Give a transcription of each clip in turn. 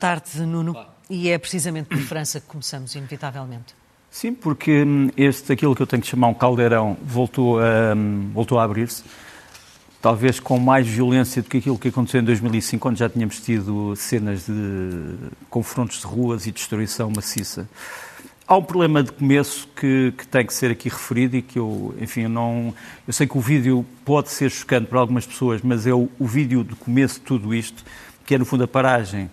tarde, Nuno. E é precisamente por França que começamos, inevitavelmente. Sim, porque hum, este, aquilo que eu tenho que chamar um caldeirão, voltou a, hum, voltou a abrir-se, talvez com mais violência do que aquilo que aconteceu em 2005, onde já tínhamos tido cenas de confrontos de ruas e destruição maciça. Há um problema de começo que, que, tem que ser aqui referido e que eu, enfim, não. Eu sei que o vídeo pode ser chocante para algumas pessoas, mas é o, o vídeo de começo de tudo isto, que é no fundo a paragem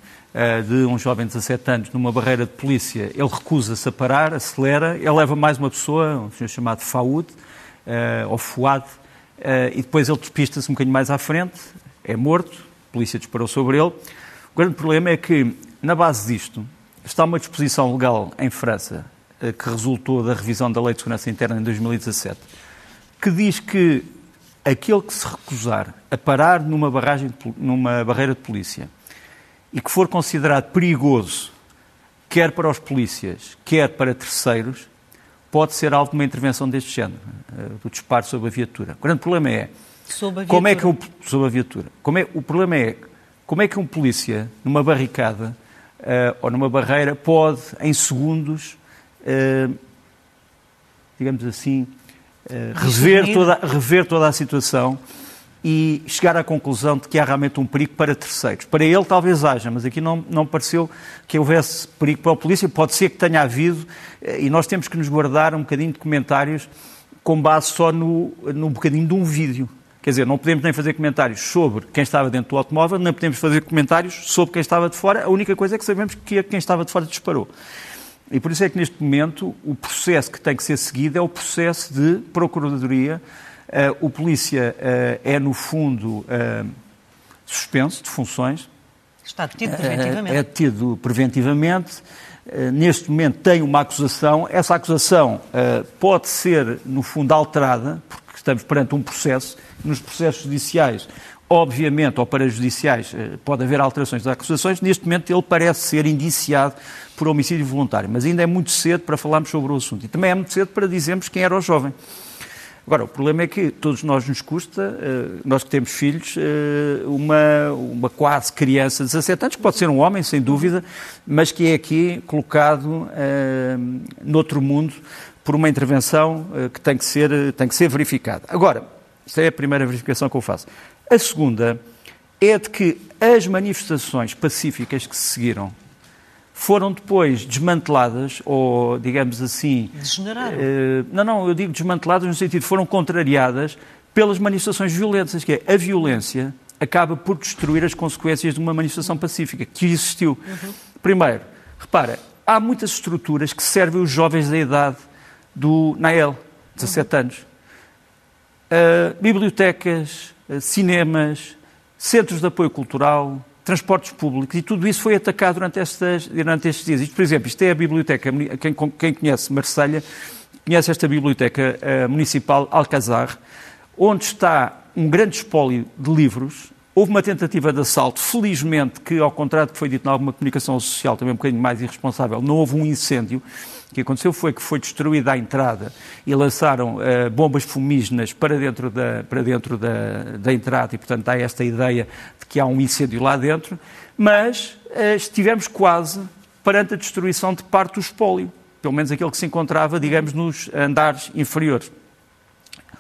de um jovem de 17 anos numa barreira de polícia. Ele recusa-se a parar, acelera, ele leva mais uma pessoa, um senhor chamado Faud, uh, ou Fuad, uh, e depois ele despista-se um bocadinho mais à frente, é morto, a polícia disparou sobre ele. O grande problema é que, na base disto, Está uma disposição legal em França eh, que resultou da revisão da Lei de Segurança Interna em 2017, que diz que aquele que se recusar a parar numa, barragem, numa barreira de polícia e que for considerado perigoso, quer para os polícias, quer para terceiros, pode ser alvo de uma intervenção deste género, eh, do disparo sobre a viatura. O grande problema é como é que um, sobre a viatura. Como é, o problema é como é que um polícia numa barricada uh, ou numa barreira, pode, em segundos, uh, digamos assim, uh, rever, toda, rever toda a situação e chegar à conclusão de que há realmente um perigo para terceiros. Para ele talvez haja, mas aqui não, não pareceu que houvesse perigo para a polícia. Pode ser que tenha havido e nós temos que nos guardar um bocadinho de comentários com base só no, no bocadinho de um vídeo. Quer dizer, não podemos nem fazer comentários sobre quem estava dentro do automóvel, nem podemos fazer comentários sobre quem estava de fora. A única coisa é que sabemos que quem estava de fora disparou. E por isso é que neste momento o processo que tem que ser seguido é o processo de procuradoria. Uh, o polícia uh, é, no fundo, uh, suspenso de funções. Está detido preventivamente. É detido preventivamente. Neste momento tem uma acusação. Essa acusação pode ser, no fundo, alterada, porque estamos perante um processo nos processos judiciais, obviamente, ou parajudiciais, eh, pode haver alterações das acusações. Neste momento, ele parece ser indiciado por homicídio voluntário, mas ainda é muito cedo para falarmos sobre o assunto. E também é muito cedo para dizermos quem era o jovem. Agora, o problema é que todos nós nos custa, eh, nós que temos filhos, eh, uma, uma quase criança de 17 anos, que pode ser um homem, sem dúvida, mas que é aqui colocado uh, noutro mundo por uma intervenção que tem que ser, tem que ser verificada. Agora, esta é a primeira verificação que eu faço. A segunda é de que as manifestações pacíficas que se seguiram foram depois desmanteladas, ou digamos assim. Degeneraram. Uh, não, não, eu digo desmanteladas no sentido foram contrariadas pelas manifestações violentas, que é a violência acaba por destruir as consequências de uma manifestação pacífica que existiu. Uhum. Primeiro, repara, há muitas estruturas que servem os jovens da idade do Nael, 17 uhum. anos uh, bibliotecas, uh, cinemas, centros de apoio cultural, transportes públicos, e tudo isso foi atacado durante, estas, durante estes dias. Isto, por exemplo, isto é a biblioteca, quem, quem conhece Marselha, conhece esta biblioteca uh, municipal Alcazar, onde está um grande espólio de livros. Houve uma tentativa de assalto, felizmente, que, ao contrário do que foi dito em alguma comunicação social, também um bocadinho mais irresponsável, não houve um incêndio. O que aconteceu foi que foi destruída a entrada e lançaram uh, bombas fumígenas para dentro, da, para dentro da, da entrada e, portanto, há esta ideia de que há um incêndio lá dentro, mas uh, estivemos quase perante a destruição de parte do espólio, pelo menos aquele que se encontrava, digamos, nos andares inferiores.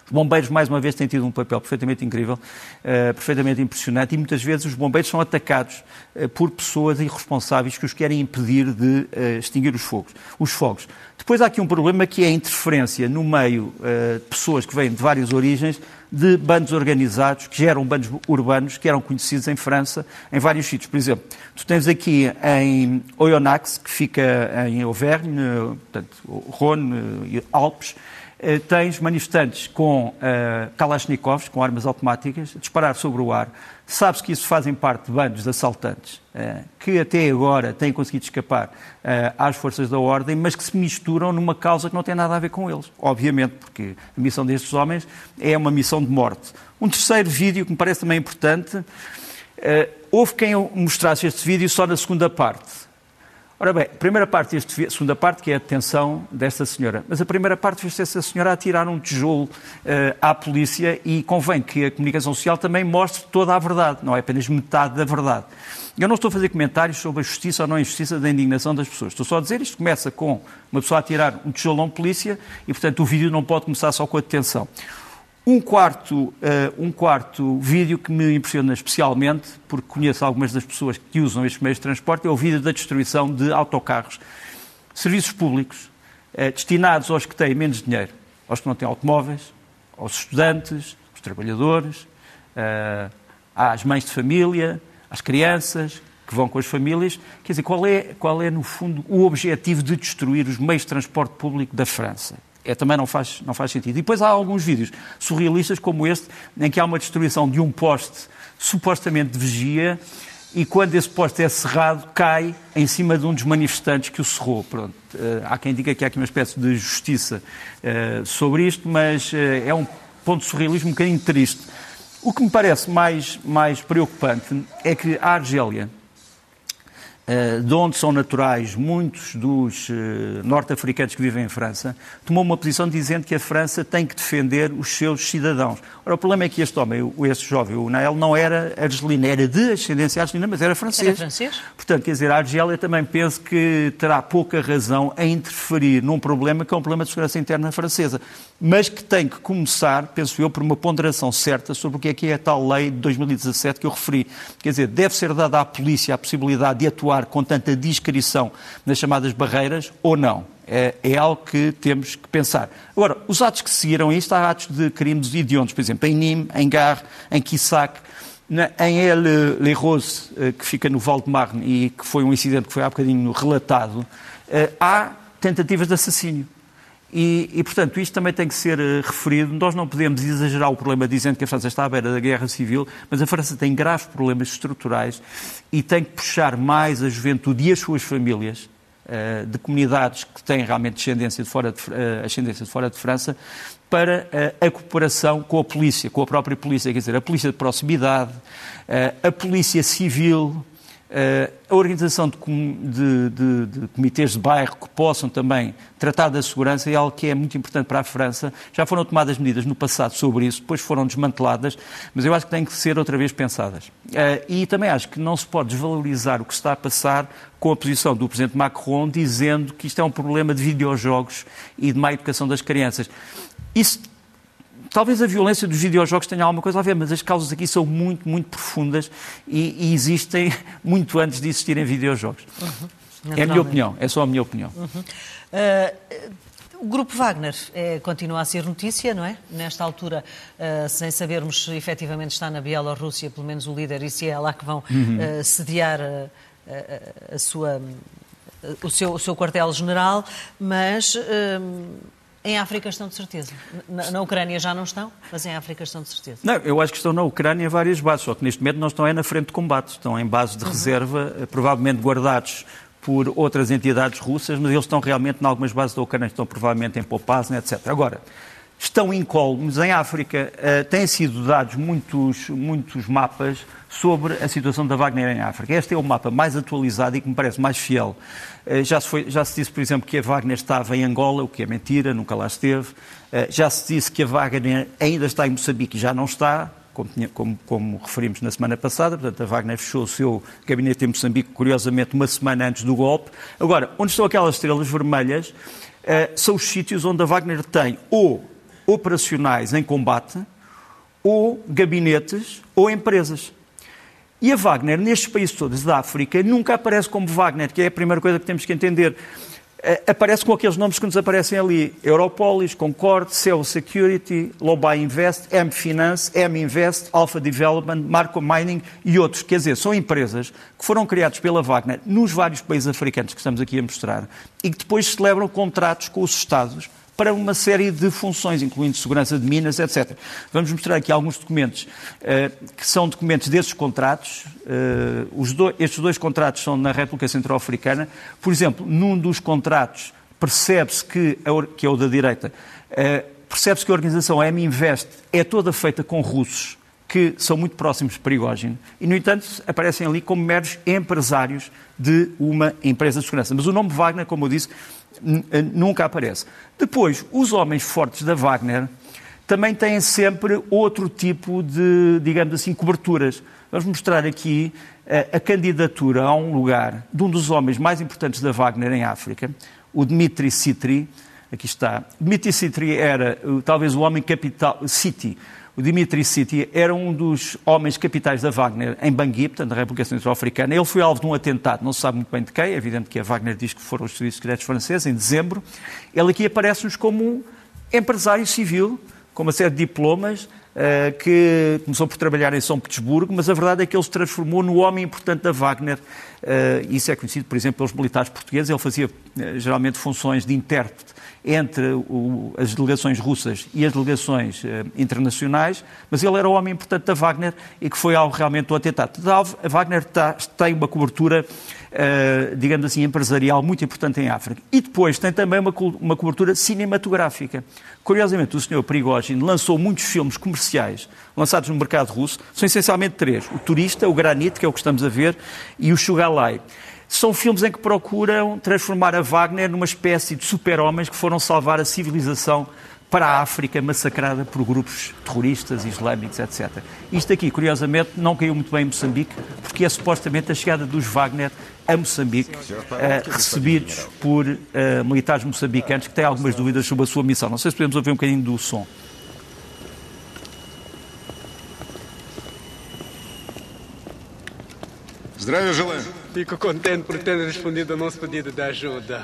Os bombeiros, mais uma vez, têm tido um papel perfeitamente incrível, uh, perfeitamente impressionante, e muitas vezes os bombeiros são atacados uh, por pessoas irresponsáveis que os querem impedir de uh, extinguir os fogos. Os fogos. Depois há aqui um problema que é a interferência no meio de pessoas que vêm de várias origens de bandos organizados, que geram bandos urbanos, que eram conhecidos em França, em vários sítios. Por exemplo, tu tens aqui em Oyonnax, que fica em Auvergne, portanto, Rhône Alpes, eh, tens manifestantes com uh, Kalashnikovs, com armas automáticas, a disparar sobre o ar. Sabe-se que isso fazem parte de bandos de assaltantes uh, que até agora têm conseguido escapar às forças da ordem, mas que se misturam numa causa que não tem nada a ver com eles. Obviamente, porque a missão destes homens é uma missão de morte. Um terceiro vídeo que me parece também importante. houve quem mostrasse este vídeo só na segunda parte Ora bem, a primeira parte deste, a segunda parte, que é a detenção desta senhora. Mas a primeira parte fez essa senhora a tirar um tijolo uh, à polícia e convém que a comunicação social também mostre toda a verdade, não é apenas metade da verdade. Eu não estou a fazer comentários sobre a justiça ou não injustiça da indignação das pessoas. Estou só a dizer isto começa com uma pessoa a tirar um tijolo a um polícia e, portanto, o vídeo não pode começar só com a detenção. Um quarto, uh, um quarto vídeo que me impressiona especialmente, porque conheço algumas das pessoas que usam estes meios de transporte, é o vídeo da destruição de autocarros, serviços públicos, uh, destinados aos que têm menos dinheiro, aos que não têm automóveis, aos estudantes, aos trabalhadores, uh, às mães de família, às crianças que vão com as famílias. Quer dizer, qual é, qual é, no fundo, o objetivo de destruir os meios de transporte público da França? É, também não faz, não faz sentido. E depois há alguns vídeos surrealistas como este, em que há uma destruição de um poste supostamente de vigia e quando esse poste é cerrado, cai em cima de um dos manifestantes que o cerrou. Pronto. Uh, há quem diga que há aqui uma espécie de justiça uh, sobre isto, mas uh, é um ponto de surrealismo um bocadinho triste. O que me parece mais, mais preocupante é que a Argélia, eh, de onde são naturais muitos dos eh, norte-africanos que vivem em França, tomou uma posição dizendo que a França tem que defender os seus cidadãos. Ora, o problema é que este homem, este jovem, o Nael, não era argelino, era de ascendência argelina, mas era francês. Era francês? Portanto, quer dizer, a Argélia também penso que terá pouca razão em interferir num problema que é um problema de segurança interna francesa, mas que tem que começar, penso eu, por uma ponderação certa sobre o que é que é a tal lei de 2017 que eu referi. Quer dizer, deve ser dada à polícia a possibilidade de atuar com tanta discrição nas chamadas barreiras ou não. É, é, algo que temos que pensar. Agora, os atos que seguiram isto, há atos de crimes hediondos, por exemplo, em Nîmes, em Gare, em Quissac, em El Rose, eh, que fica no Val de Marne e que foi um incidente que foi há bocadinho relatado, eh, há tentativas de assassínio. E, e, portanto, isto também tem que ser uh, referido. Nós não podemos exagerar o problema dizendo que a França está à beira da guerra civil, mas a França tem graves problemas estruturais e tem que puxar mais a juventude e as suas famílias uh, de comunidades que têm realmente descendência de fora de, uh, ascendência de fora de França para a cooperação com a polícia, com a própria polícia, quer dizer, a polícia de proximidade, a polícia civil, a organização de, de, de, de, comitês de bairro que possam também tratar da segurança é algo que é muito importante para a França. Já foram tomadas medidas no passado sobre isso, depois foram desmanteladas, mas eu acho que têm que ser outra vez pensadas. Uh, e também acho que não se pode desvalorizar o que está a passar com a posição do Presidente Macron dizendo que isto é um problema de videojogos e de má educação das crianças. Isso talvez a violência dos videojogos tenha alguma coisa a ver, mas as causas aqui são muito, muito profundas e, e existem muito antes de existirem videojogos. Uhum. É a minha opinião, é só a minha opinião. Uhum. Uh, o Grupo Wagner é, continua a ser notícia, não é? Nesta altura, uh, sem sabermos se efetivamente está na Bielorrússia, pelo menos o líder, e se é lá que vão uhum. uh, sediar a, a sua, o, seu, o seu quartel-general, mas em África estão de certeza. Na, na, Ucrânia já não estão, mas em África estão de certeza. Não, eu acho que estão na Ucrânia várias bases, só que neste momento não estão é na frente de combate, estão em bases de uhum. reserva, eh, provavelmente guardados por outras entidades russas, mas eles estão realmente em algumas bases da Ucrânia, estão provavelmente em Popasna, etc. Agora, estão incólumes em África. Uh, têm sido dados muitos, muitos mapas sobre a situação da Wagner em África. Este é o mapa mais atualizado e que me parece mais fiel. Uh, já, se foi, já se disse, por exemplo, que a Wagner estava em Angola, o que é mentira, nunca lá esteve. Uh, já se disse que a Wagner ainda está em Moçambique e já não está. Como, como, como, referimos na semana passada, portanto, a Wagner fechou o seu gabinete em Moçambique, curiosamente, uma semana antes do golpe. Agora, onde estão aquelas estrelas vermelhas, são os sítios onde a Wagner tem ou operacionais em combate, ou gabinetes, ou empresas. E a Wagner, nestes países todos da África, nunca aparece como Wagner, que é a primeira coisa que temos que entender. Eh, aparece com aqueles nomes que nos aparecem ali: Europolis, Concorde, Cell Security, Lobai Invest, M Finance, M Invest, Alpha Development, Marco Mining e outros. Quer dizer, são empresas que foram criadas pela Wagner nos vários países africanos que estamos aqui a mostrar e que depois celebram contratos com os Estados para uma série de funções, incluindo segurança de minas, etc. Vamos mostrar aqui alguns documentos uh, que são documentos desses contratos. Do, estes dois contratos são na República Centro-Africana. Por exemplo, num dos contratos percebe-se que, que é o da direita, uh, percebe-se que a organização M-Invest é toda feita com russos que são muito próximos de Perigógeno e, no entanto, aparecem ali como meros empresários de uma empresa de segurança. Mas o nome Wagner, como eu disse, nunca aparece. Depois, os homens fortes da Wagner também têm sempre outro tipo de, digamos assim, coberturas. Vamos mostrar aqui a, a candidatura a um lugar de um dos homens mais importantes da Wagner em África, o Dmitry Sitri. Aqui está. Dmitry Sitri era talvez o homem capital, City, o Dimitri Siti era um dos homens capitais da Wagner em Bangui, portanto, na República Centro-Africana. Ele foi alvo de um atentado, não se sabe muito bem de quem, é evidente que a Wagner diz que foram os serviços secretos franceses, em dezembro. Ele aqui aparece-nos como um empresário civil, com uma série de diplomas, que começou por trabalhar em São Petersburgo, mas a verdade é que ele se transformou no homem importante da Wagner. Uh, isso é conhecido, por exemplo, pelos militares portugueses. Ele fazia uh, geralmente funções de intérprete entre as delegações russas e as delegações internacionais, mas ele era o homem importante da Wagner e que foi algo realmente do atentado. A Wagner tá, tem uma cobertura uh, digamos assim, empresarial muito importante em África. E depois tem também uma, uma cobertura cinematográfica. Curiosamente, o senhor Prigogine lançou muitos filmes comerciais lançados no mercado russo, são essencialmente três. O Turista, o Granite, que é o que estamos a ver, e o Shugalai. São filmes em que procuram transformar a Wagner numa espécie de super-homens que foram salvar a civilização para a África massacrada por grupos terroristas, islâmicos, etc. Isto aqui, curiosamente, não caiu muito bem em Moçambique, porque é supostamente a chegada dos Wagner a Moçambique, uh, recebidos por uh, militares moçambicanos que têm algumas dúvidas sobre a sua missão. Não sei se podemos ouvir um bocadinho do som. Fico contente por ter respondido ao nosso pedido de ajuda.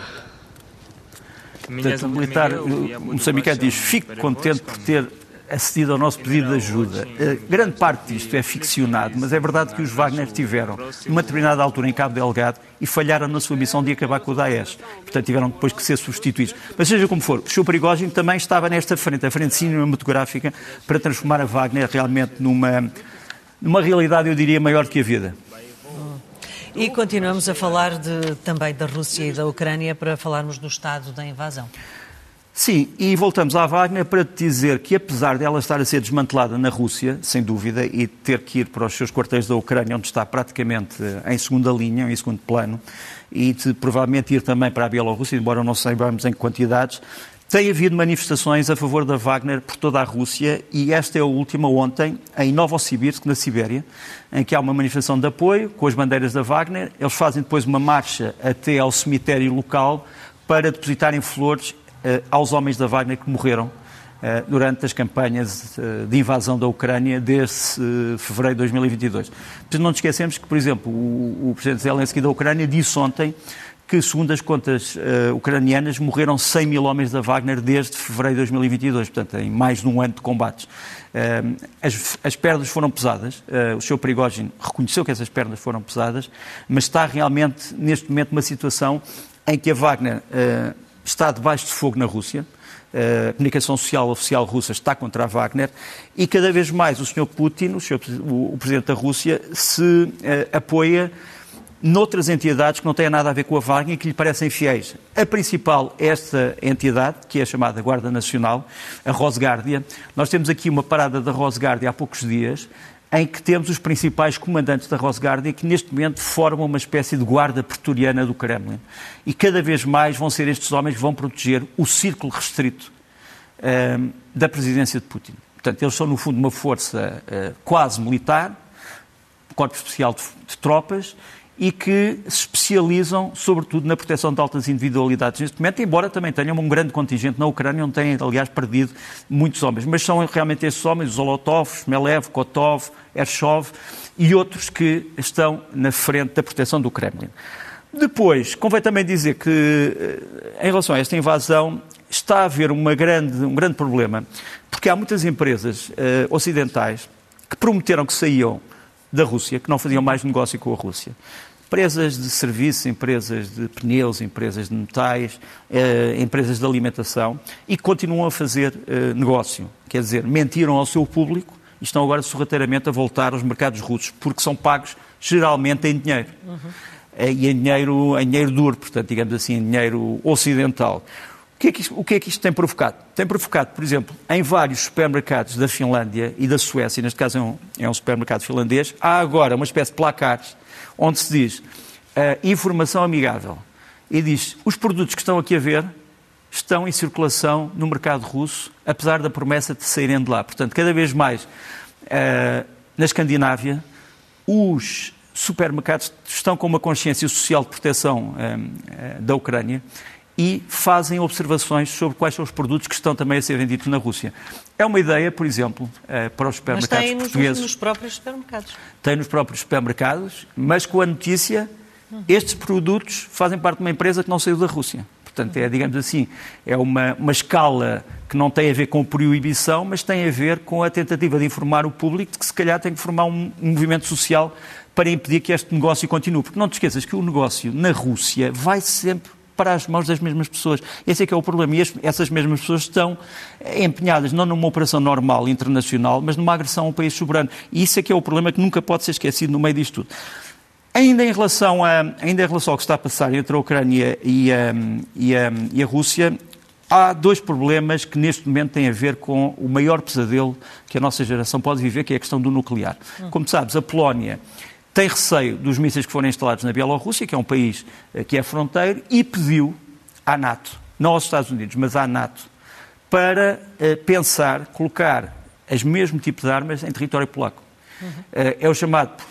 Portanto, o militar moçambicano diz: fico contente por ter acedido ao nosso pedido de ajuda. Uh, grande parte disto é ficcionado, mas é verdade que os Wagner tiveram, numa determinada altura, em Cabo Delgado e falharam na sua missão de acabar com o Daesh. Portanto, tiveram depois que ser substituídos. Mas seja como for, o Sr. Perigógeno também estava nesta frente, a frente cinematográfica, para transformar a Wagner realmente numa, numa realidade, eu diria, maior que a vida. E continuamos a falar de, também da Rússia e da Ucrânia para falarmos do estado da invasão. Sim, e voltamos à Wagner para te dizer que, apesar dela estar a ser desmantelada na Rússia, sem dúvida, e ter que ir para os seus quartéis da Ucrânia, onde está praticamente em segunda linha, em segundo plano, e de, provavelmente ir também para a Bielorrússia, embora não saibamos em quantidades, tem havido manifestações a favor da Wagner por toda a Rússia e esta é a última ontem, em Novosibirsk, na Sibéria, em que há uma manifestação de apoio com as bandeiras da Wagner. Eles fazem depois uma marcha até ao cemitério local para depositarem flores uh, aos homens da Wagner que morreram uh, durante as campanhas uh, de invasão da Ucrânia desde fevereiro de 2022. Mas não nos esquecemos que, por exemplo, o, o presidente Zelensky da Ucrânia disse ontem que, segundo as contas uh, ucranianas, morreram 100 mil homens da Wagner desde fevereiro de 2022, portanto, em mais de um ano de combates. Uh, as, as, perdas foram pesadas, uh, o Sr. Perigógeno reconheceu que essas perdas foram pesadas, mas está realmente, neste momento, numa situação em que a Wagner está debaixo de fogo na Rússia, a comunicação social oficial russa está contra a Wagner e cada vez mais o Sr. Putin, o, senhor, o, o Presidente da Rússia, se apoia noutras entidades que não têm nada a ver com a Wagner e que lhe parecem fiéis. A principal é esta entidade, que é chamada Guarda Nacional, a Rosgárdia. Nós temos aqui uma parada da Rosgárdia há poucos dias, em que temos os principais comandantes da Rosgárdia que neste momento formam uma espécie de guarda pretoriana do Kremlin. E cada vez mais vão ser estes homens que vão proteger o círculo restrito uh, da presidência de Putin. Portanto, eles são, no fundo, uma força uh, quase militar, corpo especial de, de tropas, e que se especializam, sobretudo, na proteção de altas individualidades neste momento, embora também tenham um grande contingente na Ucrânia, onde têm, aliás, perdido muitos homens. Mas são realmente esses homens, os Olotov, Melev, Kotov, Ershov e outros que estão na frente da proteção do Kremlin. Depois, convém também dizer que, eh, em relação a esta invasão, está a haver uma grande, um grande problema, porque há muitas empresas uh, ocidentais que prometeram que saíam da Rússia, que não faziam mais negócio com a Rússia. Empresas de serviços, empresas de pneus, empresas de metais, eh, empresas de alimentação e continuam a fazer eh, negócio. Quer dizer, mentiram ao seu público e estão agora sorrateiramente a voltar aos mercados russos, porque são pagos geralmente em dinheiro. Uhum. e em dinheiro, em dinheiro duro, portanto, digamos assim, em dinheiro ocidental que, é que isto, o que é que isto tem provocado? Tem provocado, por exemplo, em vários supermercados da Finlândia e da Suécia, neste caso é um, é um supermercado finlandês, há agora uma espécie de placares onde se diz uh, informação amigável. E diz, os produtos que estão aqui a ver estão em circulação no mercado russo, apesar da promessa de saírem de lá. Portanto, cada vez mais uh, na Escandinávia, os supermercados estão com uma consciência social de proteção uh, da Ucrânia e fazem observações sobre quais são os produtos que estão também a ser vendidos na Rússia. É uma ideia, por exemplo, para os supermercados mas tem portugueses. Nos, nos próprios supermercados. Tem nos próprios supermercados, mas com a notícia, estes produtos fazem parte de uma empresa que não saiu da Rússia. Portanto, é, digamos assim, é uma, uma escala que não tem a ver com proibição, mas tem a ver com a tentativa de informar o público de que se calhar tem que formar um, um movimento social para impedir que este negócio continue. Porque não te esqueças que o negócio na Rússia vai sempre para as mãos das mesmas pessoas. Esse é que é o problema. E essas mesmas pessoas estão empenhadas não numa operação normal, internacional, mas numa agressão a um país soberano. E isso é que é o problema que nunca pode ser esquecido no meio disto tudo. Ainda em, relação a, ainda em relação ao que está a passar entre a Ucrânia e a, e a, e a Rússia, há dois problemas que neste momento têm a ver com o maior pesadelo que a nossa geração pode viver, que é a questão do nuclear. Como sabes, a Polónia tem receio dos mísseis que forem instalados na Bielorrússia, que é um país eh, que é fronteiro, e pediu à NATO, não aos Estados Unidos, mas à NATO, para uh, pensar, colocar as mesmo tipo de armas em território polaco. Uhum. Uh, é o chamado,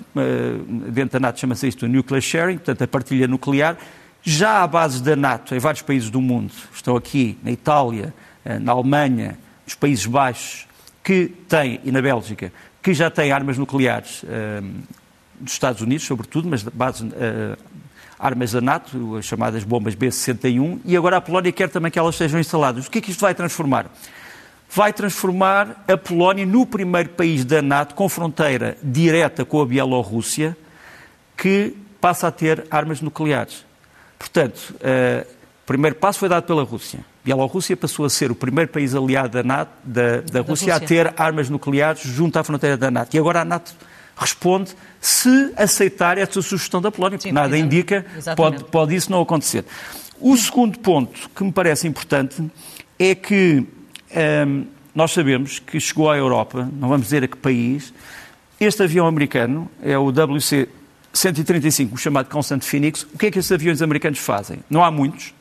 dentro da NATO chama-se isto nuclear sharing, portanto a partilha nuclear. Já à base da NATO, em vários países do mundo, estão aqui na Itália, na Alemanha, nos Países Baixos, que têm, e na Bélgica, que já têm armas nucleares dos Estados Unidos, sobretudo, mas base, uh, armas da NATO, as chamadas bombas B-61, e agora a Polónia quer também que elas sejam instaladas. O que é que isto vai transformar? Vai transformar a Polónia no primeiro país da NATO com fronteira direta com a Bielorrússia que passa a ter armas nucleares. Portanto, uh, o primeiro passo foi dado pela Rússia. Bielorrússia passou a ser o primeiro país aliado da, NATO, da, da, da Rússia, Rússia, a ter armas nucleares junto à fronteira da NATO. E agora a NATO responde se aceitar essa sugestão da Polónia, porque Sim, nada indica, pode, pode isso não acontecer. O segundo ponto que me parece importante é que hum, nós sabemos que chegou à Europa, não vamos dizer a que país, este avião americano é o WC-135, o chamado Constant Phoenix. O que é que esses aviões americanos fazem? Não há muitos.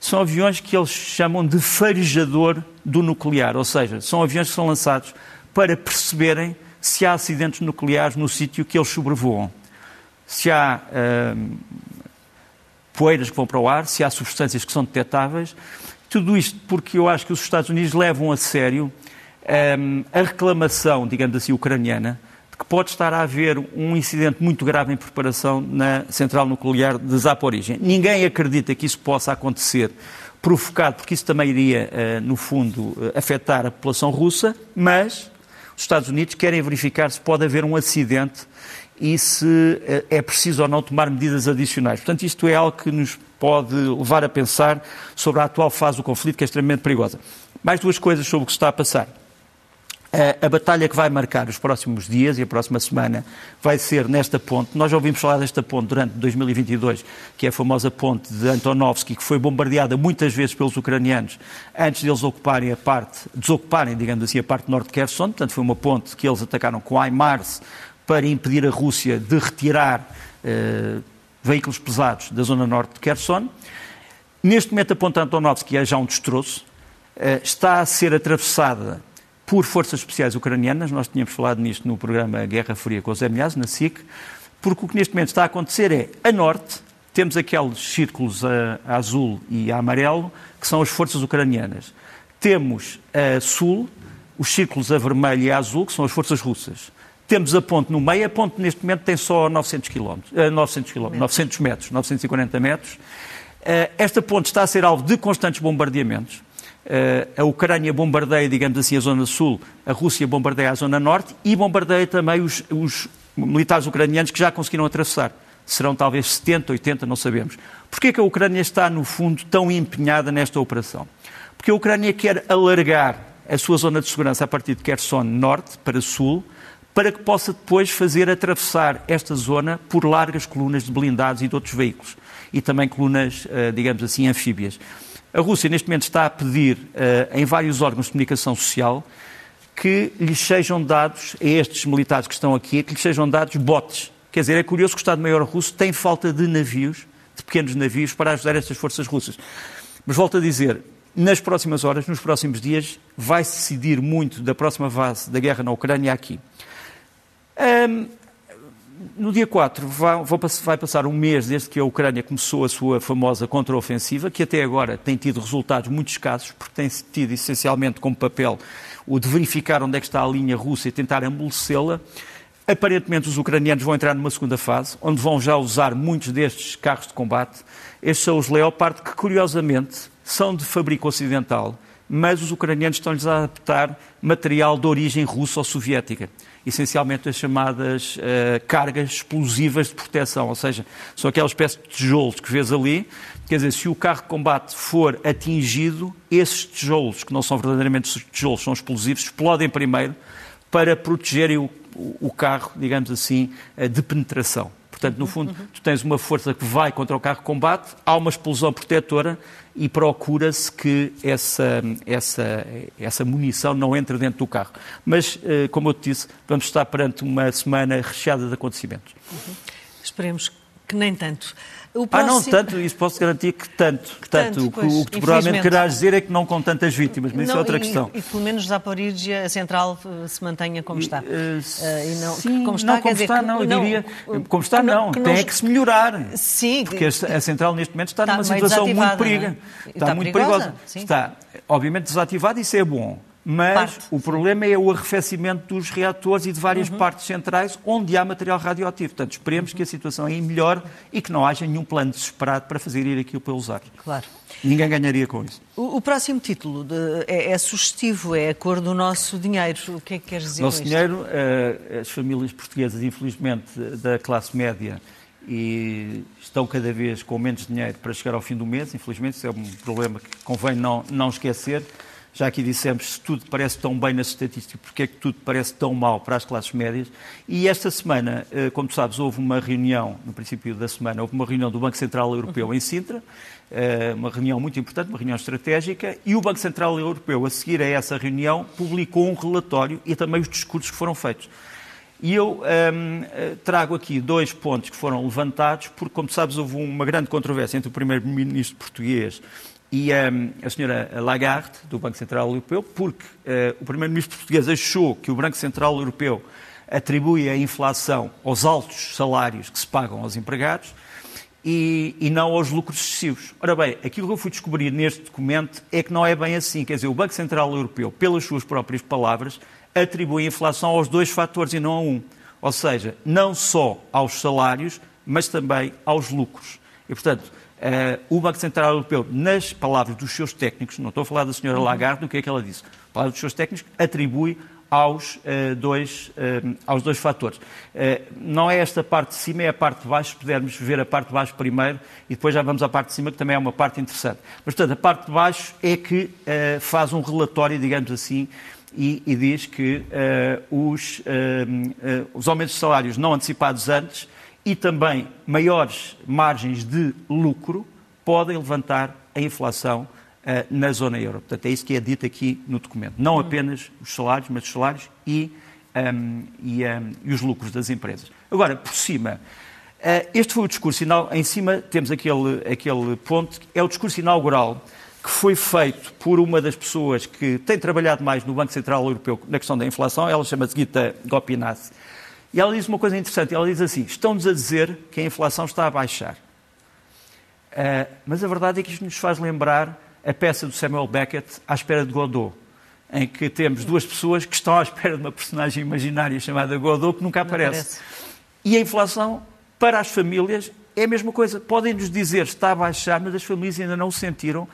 São aviões que eles chamam de farejador do nuclear, ou seja, são aviões que são lançados para perceberem se há acidentes nucleares no sítio que eles sobrevoam, se há hum, poeiras que vão para o ar, se há substâncias que são detectáveis. Tudo isto porque eu acho que os Estados Unidos levam a sério hum, a reclamação, digamos assim, ucraniana, de que pode estar a haver um incidente muito grave em preparação na central nuclear de Zaporizhia. Ninguém acredita que isso possa acontecer provocado, porque isso também iria, uh, no fundo, uh, afetar a população russa, mas os Estados Unidos querem verificar se pode haver um acidente e se eh, é preciso ou não tomar medidas adicionais. Portanto, isto é algo que nos pode levar a pensar sobre a atual fase do conflito, que é extremamente perigosa. Mais duas coisas sobre o que se está a passar. A, batalha que vai marcar os próximos dias e a próxima semana vai ser nesta ponte. Nós já ouvimos falar desta ponte durante 2022, que é a famosa ponte de Antonovsky, que foi bombardeada muitas vezes pelos ucranianos antes de eles ocuparem a parte, desocuparem, digamos assim, a parte norte de Kherson. Portanto, foi uma ponte que eles atacaram com HIMARS para impedir a Rússia de retirar eh, veículos pesados da zona norte de Kherson. Neste momento, a ponte Antonovsky é já um destroço. Eh, está a ser atravessada por forças especiais ucranianas, nós tínhamos falado nisto no programa Guerra Fria com o Zé Milhaz, na SIC, porque o que neste momento está a acontecer é, a norte, temos aqueles círculos a, a azul e a amarelo, que são as forças ucranianas. Temos a sul, os círculos a vermelho e a azul, que são as forças russas. Temos a ponte no meio, a ponte neste momento tem só 900 km, 900, km, 900 metros, 940 metros. Eh, esta ponte está a ser alvo de constantes bombardeamentos. Eh, a Ucrânia bombardeia, digamos assim, a zona sul, a Rússia bombardeia a zona norte e bombardeia também os, os militares ucranianos que já conseguiram atravessar. Serão talvez 70, 80, não sabemos. Porquê que a Ucrânia está, no fundo, tão empenhada nesta operação? Porque a Ucrânia quer alargar a sua zona de segurança a partir de Kherson norte para sul, para que possa depois fazer atravessar esta zona por largas colunas de blindados e de outros veículos. E também colunas, eh, digamos assim, anfíbias. A Rússia, neste momento, está a pedir uh, em vários órgãos de comunicação social que lhes sejam dados, a estes militares que estão aqui, que lhes sejam dados botes. Quer dizer, é curioso que o Estado-Maior russo tem falta de navios, de pequenos navios, para ajudar estas forças russas. Mas volto a dizer, nas próximas horas, nos próximos dias, vai se decidir muito da próxima fase da guerra na Ucrânia aqui. Um, no dia 4 vai, passar um mês desde que a Ucrânia começou a sua famosa contraofensiva, que até agora tem tido resultados muito escassos, porque tem tido essencialmente como papel o de verificar onde é que está a linha russa e tentar amolecê-la. Aparentemente, os ucranianos vão entrar numa segunda fase, onde vão já usar muitos destes carros de combate. Estes são os Leopard, que curiosamente são de fabrico ocidental, mas os ucranianos estão-lhes a adaptar material de origem russa ou soviética essencialmente as chamadas uh, cargas explosivas de proteção, ou seja, são aquelas espécie de tijolos que vês ali. Quer dizer, se o carro de combate for atingido, esses tijolos, que não são verdadeiramente tijolos, são explosivos, explodem primeiro para protegerem o, o carro, digamos assim, eh, de penetração. Portanto, no fundo, tu tens uma força que vai contra o carro de combate, há uma explosão protetora e procura-se que essa, essa, essa munição não entre dentro do carro. Mas, eh, como eu te disse, vamos estar perante uma semana recheada de acontecimentos. Uhum. Esperemos que nem tanto. Próximo... Ah, não tanto, isso posso garantir que tanto. Que tanto. tanto pois, o que tu provavelmente querás dizer é que não com tantas vítimas, mas não, isso é outra e, questão. E, pelo menos Zaporizhia, a central, eh, se mantenha como está. E, uh, e não, sim, como está, não, como está, não, eu diria. Como está, não. não tem é que se melhorar. Sim. Porque a, central, neste momento, está, está numa situação muito perigosa. É? Está, está, muito perigosa. perigosa. Está, obviamente, desativada, isso é bom. Mas Parte. o problema é o arrefecimento dos reatores e de várias uhum. partes centrais onde há material radioativo. Portanto, esperemos uhum. que a situação aí melhore e que não haja nenhum plano desesperado para fazer ir aquilo pelos ares. Claro. Ninguém ganharia com isso. O, o próximo título de, é, é, sugestivo, é a cor do nosso dinheiro. O que é que queres dizer Nosso dinheiro, uh, as famílias portuguesas, infelizmente, da classe média, e estão cada vez com menos dinheiro para chegar ao fim do mês. Infelizmente, isso é um problema que convém não, não esquecer. Já aqui dissemos, se tudo parece tão bem nas estatísticas, porque é que tudo parece tão mal para as classes médias? E esta semana, eh, como tu sabes, houve uma reunião, no princípio da semana, houve uma reunião do Banco Central Europeu em Sintra, eh, uma reunião muito importante, uma reunião estratégica, e o Banco Central Europeu, a seguir a essa reunião, publicou um relatório e também os discursos que foram feitos. E eu um, eh, trago aqui dois pontos que foram levantados, porque, como sabes, houve uma grande controvérsia entre o primeiro-ministro português e um, a senhora Lagarde, do Banco Central Europeu, porque uh, o primeiro-ministro português achou que o Banco Central Europeu atribui a inflação aos altos salários que se pagam aos empregados e, e, não aos lucros excessivos. Ora bem, aquilo que eu fui descobrir neste documento é que não é bem assim. Quer dizer, o Banco Central Europeu, pelas suas próprias palavras, atribui a inflação aos dois fatores e não a um. Ou seja, não só aos salários, mas também aos lucros. E, portanto, Uh, o Banco Central Europeu, nas palavras dos seus técnicos, não estou a falar da senhora uhum. Lagarde, o que é que ela disse? Palavras dos seus técnicos, atribui aos, uh, dois, uh, aos dois fatores. não é esta parte de cima, é a parte de baixo, se pudermos ver a parte de baixo primeiro e depois já vamos à parte de cima, que também é uma parte interessante. Mas, portanto, a parte de baixo é que faz um relatório, digamos assim, e, e diz que os, os aumentos de salários não antecipados antes e também maiores margens de lucro podem levantar a inflação uh, na zona euro. Portanto, é isso que é dito aqui no documento. Não apenas os salários, mas os salários e, um, ehm, e, um, ehm, e os lucros das empresas. Agora, por cima, uh, este foi o discurso, em cima temos aquele, aquele ponto, é o discurso inaugural que foi feito por uma das pessoas que tem trabalhado mais no Banco Central Europeu na questão da inflação, ela chama-se Gita Gopinath, e ela diz uma coisa interessante: ela diz assim, estão-nos a dizer que a inflação está a baixar. Uh, mas a verdade é que isto nos faz lembrar a peça do Samuel Beckett, À Espera de Godot, em que temos duas pessoas que estão à espera de uma personagem imaginária chamada Godot que nunca aparece. aparece. E a inflação, para as famílias, é a mesma coisa. Podem-nos dizer que está a baixar, mas as famílias ainda não o sentiram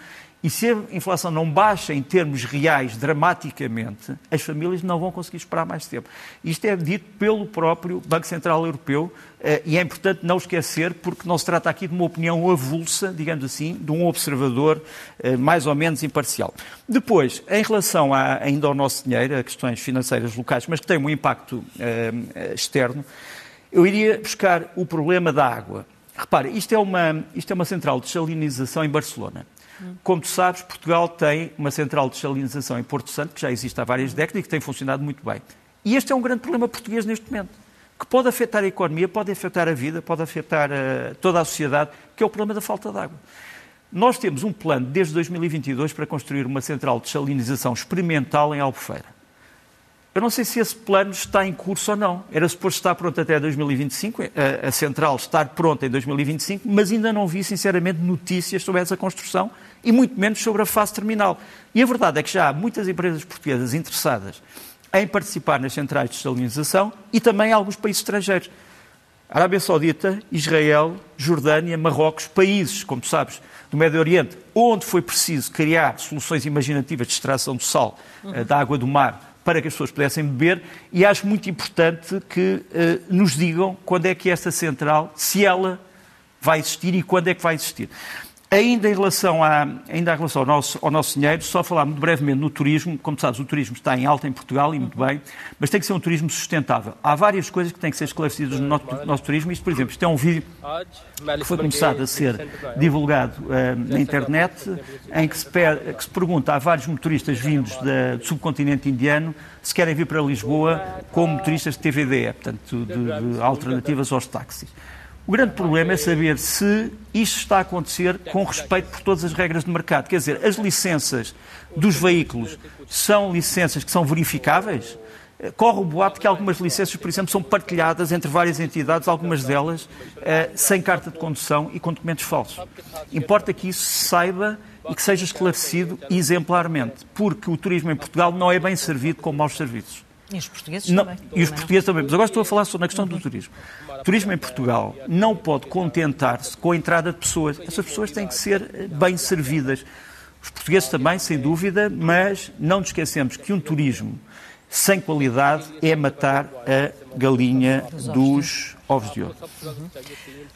e se a inflação não baixa em termos reais dramaticamente, as famílias não vão conseguir esperar mais tempo. Isto é dito pelo próprio Banco Central Europeu eh, e é importante não esquecer, porque não se trata aqui de uma opinião avulsa, digamos assim, de um observador eh, mais ou menos imparcial. Depois, em relação a, ainda ao nosso dinheiro, a questões financeiras locais, mas que têm um impacto uh, externo, eu iria buscar o problema da água. Repare, isto é uma, isto é uma central de salinização em Barcelona. Como tu sabes, Portugal tem uma central de desalinização em Porto Santo, que já existe há várias décadas e que tem funcionado muito bem. E este é um grande problema português neste momento, que pode afetar a economia, pode afetar a vida, pode afetar uh, toda a sociedade, que é o problema da falta de água. Nós temos um plano desde 2022 para construir uma central de desalinização experimental em Albufeira. Eu não sei se esse plano está em curso ou não. Era suposto estar pronto até 2025, a, a, central estar pronta em 2025, mas ainda não vi, sinceramente, notícias sobre essa construção e muito menos sobre a fase terminal. E a verdade é que já há muitas empresas portuguesas interessadas em participar nas centrais de desalinização e também alguns países estrangeiros. Arábia Saudita, Israel, Jordânia, Marrocos, países, como tu sabes, do Médio Oriente, onde foi preciso criar soluções imaginativas de extração do sal, uhum. da água do mar, para que as pessoas pudessem beber e acho muito importante que uh, nos digam quando é que esta central, se ela vai existir e quando é que vai existir. Ainda em relação, ainda em relação ao, nosso, ao nosso dinheiro, só falar muito brevemente no turismo. Como sabes, o turismo está em alta em Portugal e muito bem, mas tem que ser um turismo sustentável. Há várias coisas que têm que ser esclarecidas no nosso, nosso turismo. Isto, por exemplo, isto é um vídeo que foi começado a ser divulgado uh, na internet, em que se, que se, pergunta a vários motoristas vindos da, do subcontinente indiano se querem vir para Lisboa como motoristas de TVD, portanto, de, de alternativas aos táxis. O grande problema é saber se isto está a acontecer com respeito por todas as regras de mercado. Quer dizer, as licenças dos veículos são licenças que são verificáveis? Corre o boato que algumas licenças, por exemplo, são partilhadas entre várias entidades, algumas delas eh, sem carta de condução e com documentos falsos. Importa que isso se saiba e que seja esclarecido exemplarmente, porque o turismo em Portugal não é bem servido com maus serviços. E os portugueses não, também. E os portugueses também. Mas agora estou a falar sobre a questão do turismo. O turismo em Portugal não pode contentar-se com a entrada de pessoas. Essas pessoas têm que ser eh, bem servidas. Os portugueses também, sem dúvida, mas não nos esquecemos que um turismo sem qualidade é matar a galinha dos ovos de ouro.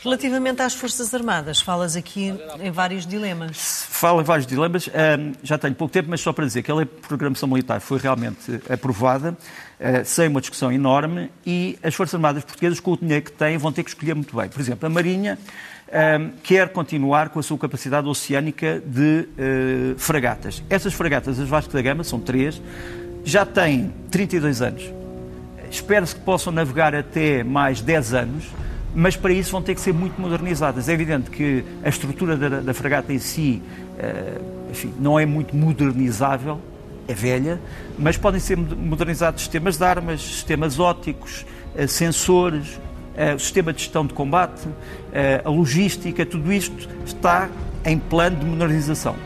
Relativamente às Forças Armadas, falas aqui em vários dilemas. Falo em vários dilemas. já tenho pouco tempo, mas só para dizer que a lei de programação militar foi realmente aprovada, sem uma discussão enorme, e as Forças Armadas portuguesas, com o dinheiro que têm, vão ter que escolher muito bem. Por exemplo, a Marinha quer continuar com a sua capacidade oceânica de eh, fragatas. Essas fragatas, as Vasco da Gama, são três, já têm 32 anos. Espera-se que possam navegar até mais 10 anos, mas para isso vão ter que ser muito modernizadas. É evidente que a estrutura da, da fragata em si uh, enfim, não é muito modernizável, é velha, mas podem ser modernizados sistemas de armas, sistemas ópticos, uh, sensores, uh, o sistema de gestão de combate, a logística, tudo isto está em plano de modernização.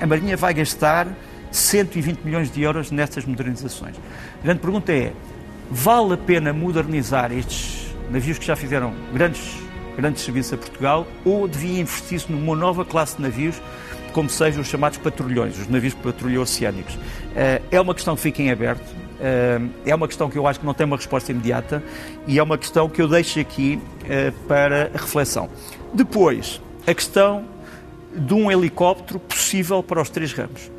a Marinha vai gastar 120 milhões de euros nestas modernizações. A grande pergunta é: vale a pena modernizar estes navios que já fizeram grandes, grandes serviços a Portugal ou devia investir-se numa nova classe de navios, como sejam os chamados patrulhões, os navios patrulha oceânicos? Eh, é uma questão que fica em aberto. Eh, é uma questão que eu acho que não tem uma resposta imediata e é uma questão que eu deixo aqui eh, para reflexão. Depois, a questão de um helicóptero possível para os três ramos.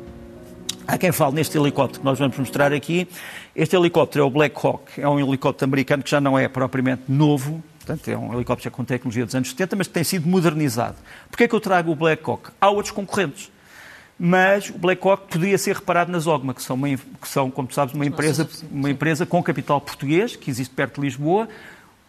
Há quem fale neste helicóptero que nós vamos mostrar aqui. Este helicóptero é o Black Hawk, é um helicóptero americano que já não é propriamente novo, portanto é um helicóptero com tecnologia dos anos 70, mas que tem sido modernizado. Porquê é que eu trago o Black Hawk? Há outros concorrentes, mas o Black Hawk poderia ser reparado nas OGMA, que são, uma, que são como sabes, uma empresa, uma empresa com capital português, que existe perto de Lisboa.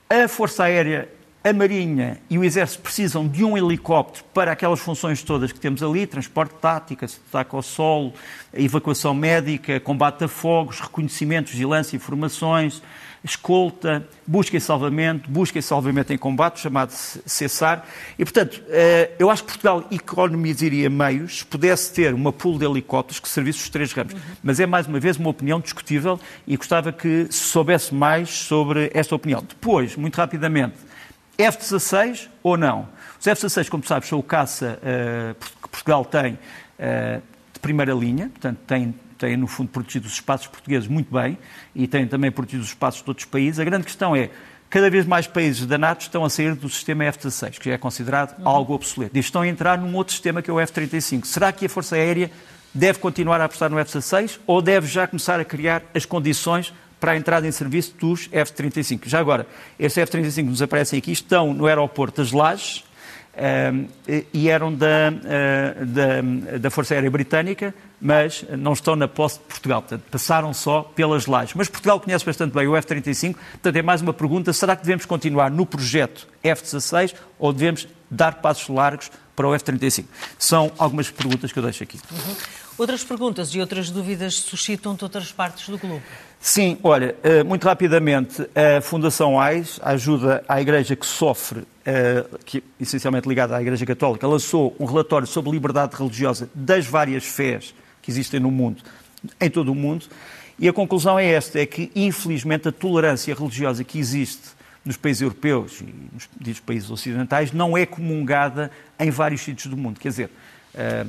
A Força Aérea a Marinha e o Exército precisam de um helicóptero para aquelas funções todas que temos ali, transporte tático, ataque ao solo, evacuação médica, combate a fogos, reconhecimento, vigilância, informações, escolta, busca e salvamento, busca e salvamento em combate, chamado cessar. E, portanto, eh, eu acho que Portugal economizaria meios se pudesse ter uma pool de helicópteros que servisse os três ramos. Uhum. Mas é, mais uma vez, uma opinião discutível e gostava que se soubesse mais sobre esta opinião. Depois, muito rapidamente, F-16 ou não? Os F-16, como sabes, são o caça uh, que Portugal tem uh, de primeira linha, portanto, tem, tem, no fundo, protegido os espaços portugueses muito bem e tem também protegido os espaços de outros países. A grande questão é, cada vez mais países da NATO estão a sair do sistema F-16, que já é considerado uhum. algo obsoleto, e estão a entrar num outro sistema que é o F-35. Será que a Força Aérea deve continuar a apostar no F-16 ou deve já começar a criar as condições para a entrada em serviço dos F-35. Já agora, estes F-35 que nos aparecem aqui estão no aeroporto das Lajes, e eram da, da, da Força Aérea Britânica, mas não estão na posse de Portugal. Portanto, passaram só pelas lajes. Mas Portugal conhece bastante bem o F-35, portanto, é mais uma pergunta: será que devemos continuar no projeto F-16 ou devemos dar passos largos para o F-35? São algumas perguntas que eu deixo aqui. Uhum. Outras perguntas e outras dúvidas suscitam-te outras partes do globo? Sim, olha, eh, muito rapidamente, a Fundação AIS, a ajuda à Igreja que sofre, eh, que, essencialmente ligada à Igreja Católica, lançou um relatório sobre liberdade religiosa das várias fés que existem no mundo, em todo o mundo, e a conclusão é esta, é que, infelizmente, a tolerância religiosa que existe nos países europeus e nos países ocidentais não é comungada em vários sítios do mundo. Quer dizer, eh,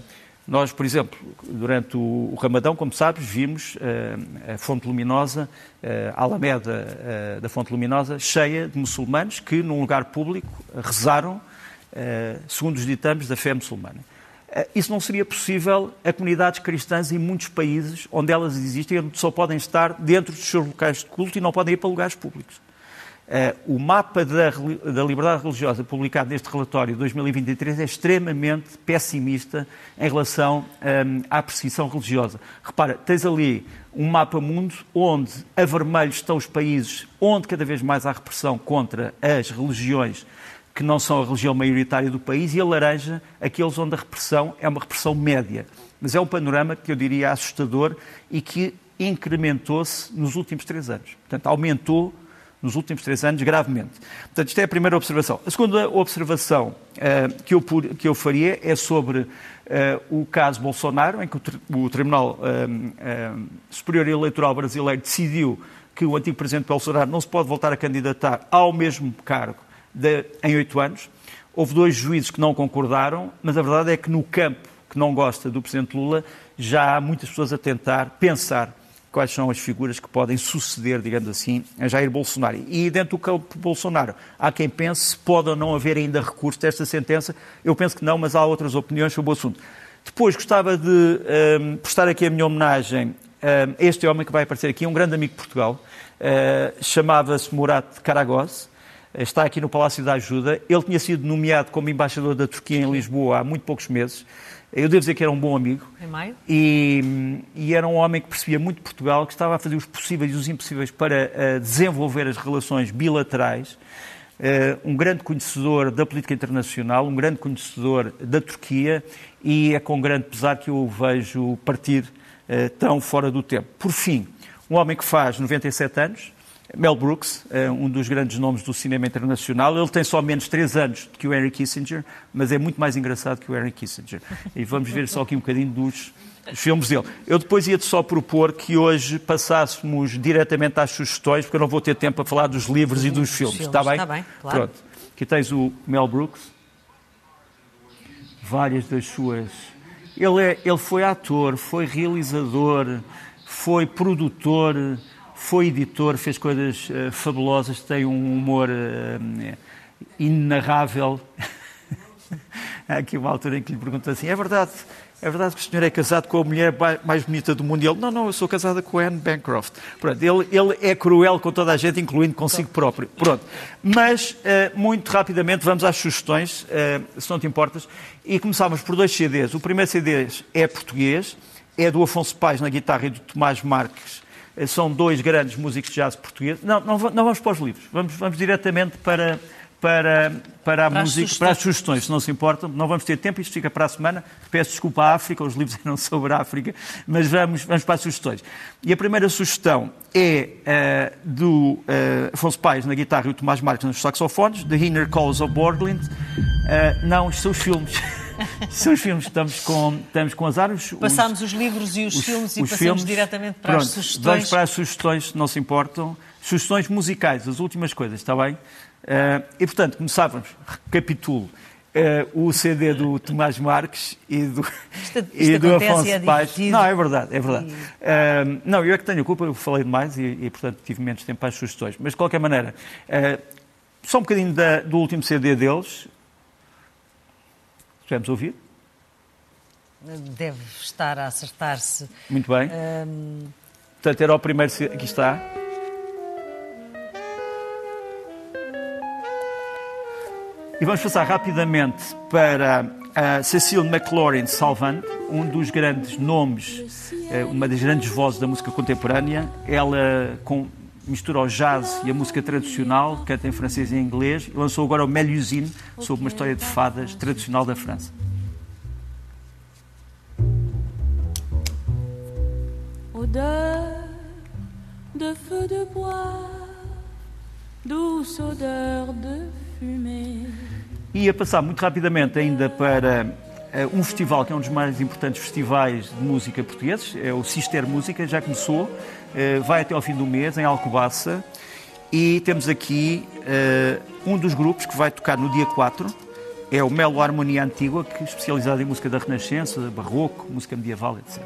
nós, por exemplo, durante o Ramadão, como sabes, vimos uh, a Fonte Luminosa, uh, a Alameda da Fonte Luminosa, cheia de muçulmanos que, num lugar público, rezaram segundo os ditames da fé muçulmana. Isso não seria possível a comunidades cristãs em muitos países onde elas existem, onde só podem estar dentro dos seus locais de culto e não podem ir para lugares públicos. Uh, o mapa da, da, liberdade religiosa publicado neste relatório de 2023 é extremamente pessimista em relação um, à perseguição religiosa. Repara, tens ali um mapa mundo onde a vermelho estão os países onde cada vez mais há repressão contra as religiões que não são a religião maioritária do país e a laranja aqueles onde a repressão é uma repressão média. Mas é um panorama que eu diria assustador e que incrementou-se nos últimos três anos. Portanto, aumentou nos últimos três anos gravemente. Portanto, isto é a primeira observação. A segunda observação uh, que, eu, que eu faria é sobre uh, o caso Bolsonaro, em que o, o Tribunal uh, Superior Eleitoral Brasileiro decidiu que o antigo presidente Bolsonaro não se pode voltar a candidatar ao mesmo cargo de, em oito anos. Houve dois juízes que não concordaram, mas a verdade é que no campo que não gosta do presidente Lula já há muitas pessoas a tentar pensar quais são as figuras que podem suceder, digamos assim, a Jair Bolsonaro. E dentro do campo Bolsonaro, há quem pense se pode ou não haver ainda recurso desta sentença. Eu penso que não, mas há outras opiniões sobre o assunto. Depois gostava de um, prestar aqui a minha homenagem um, a este homem que vai aparecer aqui, um grande amigo de Portugal, uh, chamava-se Murat Karagoz, está aqui no Palácio da Ajuda. Ele tinha sido nomeado como embaixador da Turquia em Lisboa há muito poucos meses. Eu devo dizer que era um bom amigo. Em maio? E, e, era um homem que percebia muito Portugal, que estava a fazer os possíveis e os impossíveis para uh, desenvolver as relações bilaterais. Uh, um grande conhecedor da política internacional, um grande conhecedor da Turquia e é com grande pesar que eu o vejo partir uh, tão fora do tempo. Por fim, um homem que faz 97 anos, Mel Brooks, é um dos grandes nomes do cinema internacional. Ele tem só menos três anos que o Henry Kissinger, mas é muito mais engraçado que o Henry Kissinger. E vamos ver só aqui um bocadinho dos, filmes dele. Eu depois ia-te só propor que hoje passássemos diretamente às sugestões, porque eu não vou ter tempo a falar dos livros e dos filmes. filmes. Está bem? Está bem, claro. Pronto. Aqui tens o Mel Brooks. Várias das suas. Ele, é, ele foi ator, foi realizador, foi produtor foi editor, fez coisas uh, fabulosas, tem um humor uh, inenarrável. Há aqui uma altura em que lhe pergunto assim: é verdade, é verdade que o senhor é casado com a mulher mais bonita do mundo? E ele: não, não, eu sou casada com a Anne Bancroft. Pronto, ele, ele é cruel com toda a gente, incluindo consigo próprio. Pronto. Mas, uh, muito rapidamente, vamos às sugestões, se não te importas. E começamos por dois CDs. O primeiro CD é português, é do Afonso Paz na guitarra e do Tomás Marques são dois grandes músicos de jazz portugueses. Não, não, não vamos para os livros, vamos, vamos diretamente para, para, para a para música, para as sugestões, se não se importam. Não vamos ter tempo, isto fica para a semana. Peço desculpa à África, os livros eram sobre a África, mas vamos, vamos para as sugestões. E a primeira sugestão é uh, do uh, Afonso Paes na guitarra e o Tomás Marques nos saxofones, The Inner Calls of Borderland. Uh, não, isto são os filmes. São os filmes, estamos com, estamos com as árvores. Passámos os, os livros e os, os filmes e os passamos filmes. diretamente para Pronto, as sugestões. Vamos para as sugestões, não se importam. Sugestões musicais, as últimas coisas, está bem? Uh, e, portanto, começávamos, recapitulo, uh, o CD do Tomás Marques e do, isto, isto e do Afonso é Paz. Não, é verdade, é verdade. E... Uh, não, eu é que tenho a culpa, eu falei demais e, e, portanto, tive menos tempo para as sugestões. Mas, de qualquer maneira, só um bocadinho da, do último CD deles. Vamos ouvir? Deve estar a acertar-se. Muito bem. Um... Portanto, era o primeiro. Aqui está. E vamos passar rapidamente para a Cecile McLaurin Salvant, um dos grandes nomes, eh, uma das grandes vozes da música contemporânea. Ela com, mistura o jazz e a música tradicional, canta em francês e em inglês, e lançou agora o Melusine, sobre uma história de fadas tradicional da França. Odeur de feu de bois, douce odeur de fumée. E a passar muito rapidamente ainda para uh, um festival que é um dos mais importantes festivais de música portugueses, é o Sister Música, já começou, vai até ao fim do mês, em Alcobaça, e temos aqui uh, um dos grupos que vai tocar no dia 4, é o Melo Harmonia Antigua, que é especializado em música da Renascença, Barroco, música medieval, etc.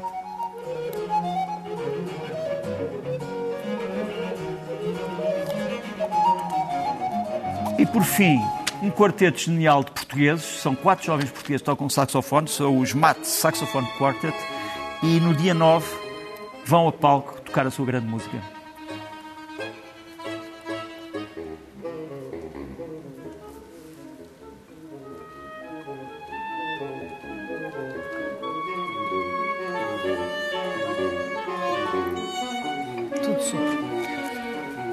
E por fim, um quarteto genial de portugueses, são quatro jovens portugueses que tocam saxofone, são os Mat Saxophone Quartet, e no dia 9 vão a palco tocar a sua grande música. Tudo super.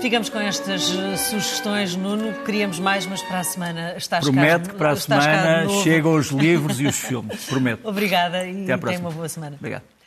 Ficamos com estas eh, sugestões, Nuno. Queríamos mais, mas para a semana estás Prometo cá, que para a semana chegam os livros e os filmes. Prometo. Obrigada e tenha uma boa semana. Obrigado.